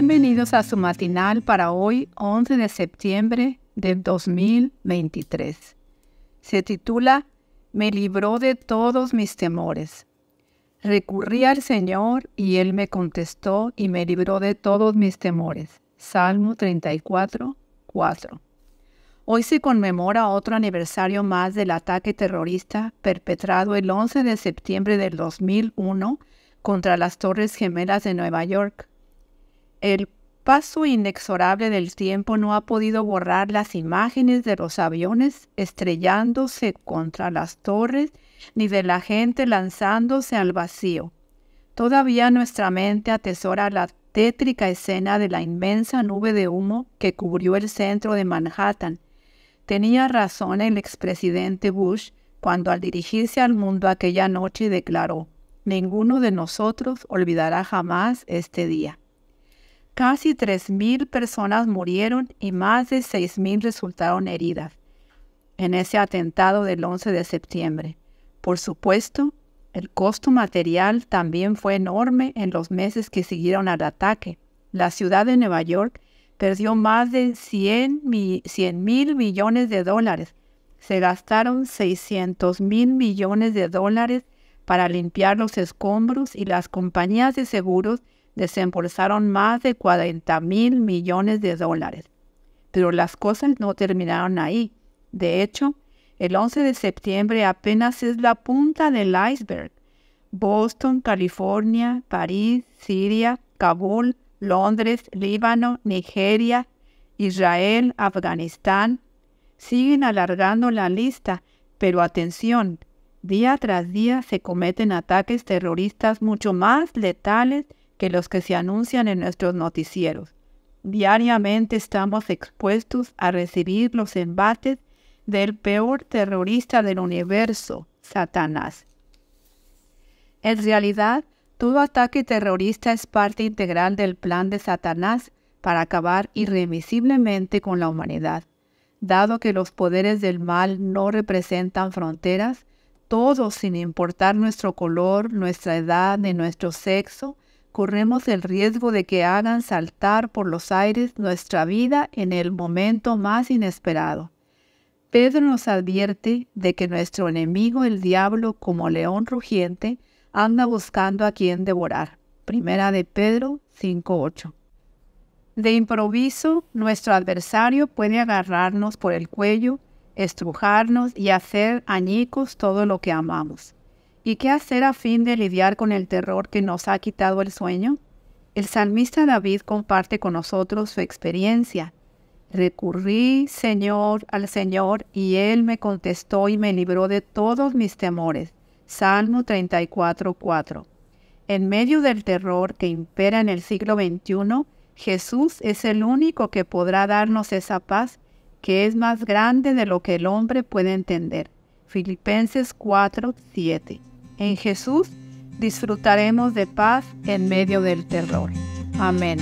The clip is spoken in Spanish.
Bienvenidos a su matinal para hoy, 11 de septiembre del 2023. Se titula Me libró de todos mis temores. Recurrí al Señor y Él me contestó y me libró de todos mis temores. Salmo 34, 4. Hoy se conmemora otro aniversario más del ataque terrorista perpetrado el 11 de septiembre del 2001 contra las Torres Gemelas de Nueva York. El paso inexorable del tiempo no ha podido borrar las imágenes de los aviones estrellándose contra las torres ni de la gente lanzándose al vacío. Todavía nuestra mente atesora la tétrica escena de la inmensa nube de humo que cubrió el centro de Manhattan. Tenía razón el expresidente Bush cuando al dirigirse al mundo aquella noche declaró, ninguno de nosotros olvidará jamás este día. Casi 3.000 personas murieron y más de 6.000 resultaron heridas en ese atentado del 11 de septiembre. Por supuesto, el costo material también fue enorme en los meses que siguieron al ataque. La ciudad de Nueva York perdió más de 100 mil millones de dólares. Se gastaron 600 mil millones de dólares para limpiar los escombros y las compañías de seguros desembolsaron más de 40 mil millones de dólares. Pero las cosas no terminaron ahí. De hecho, el 11 de septiembre apenas es la punta del iceberg. Boston, California, París, Siria, Kabul, Londres, Líbano, Nigeria, Israel, Afganistán. Siguen alargando la lista, pero atención, día tras día se cometen ataques terroristas mucho más letales que los que se anuncian en nuestros noticieros. Diariamente estamos expuestos a recibir los embates del peor terrorista del universo, Satanás. En realidad, todo ataque terrorista es parte integral del plan de Satanás para acabar irremisiblemente con la humanidad. Dado que los poderes del mal no representan fronteras, todos, sin importar nuestro color, nuestra edad ni nuestro sexo, corremos el riesgo de que hagan saltar por los aires nuestra vida en el momento más inesperado. Pedro nos advierte de que nuestro enemigo, el diablo, como león rugiente, anda buscando a quien devorar. Primera de Pedro 5.8. De improviso, nuestro adversario puede agarrarnos por el cuello, estrujarnos y hacer añicos todo lo que amamos. ¿Y qué hacer a fin de lidiar con el terror que nos ha quitado el sueño? El salmista David comparte con nosotros su experiencia. Recurrí, Señor, al Señor, y Él me contestó y me libró de todos mis temores. Salmo 34.4. En medio del terror que impera en el siglo XXI, Jesús es el único que podrá darnos esa paz que es más grande de lo que el hombre puede entender. Filipenses 4.7. En Jesús disfrutaremos de paz en medio del terror. Amén.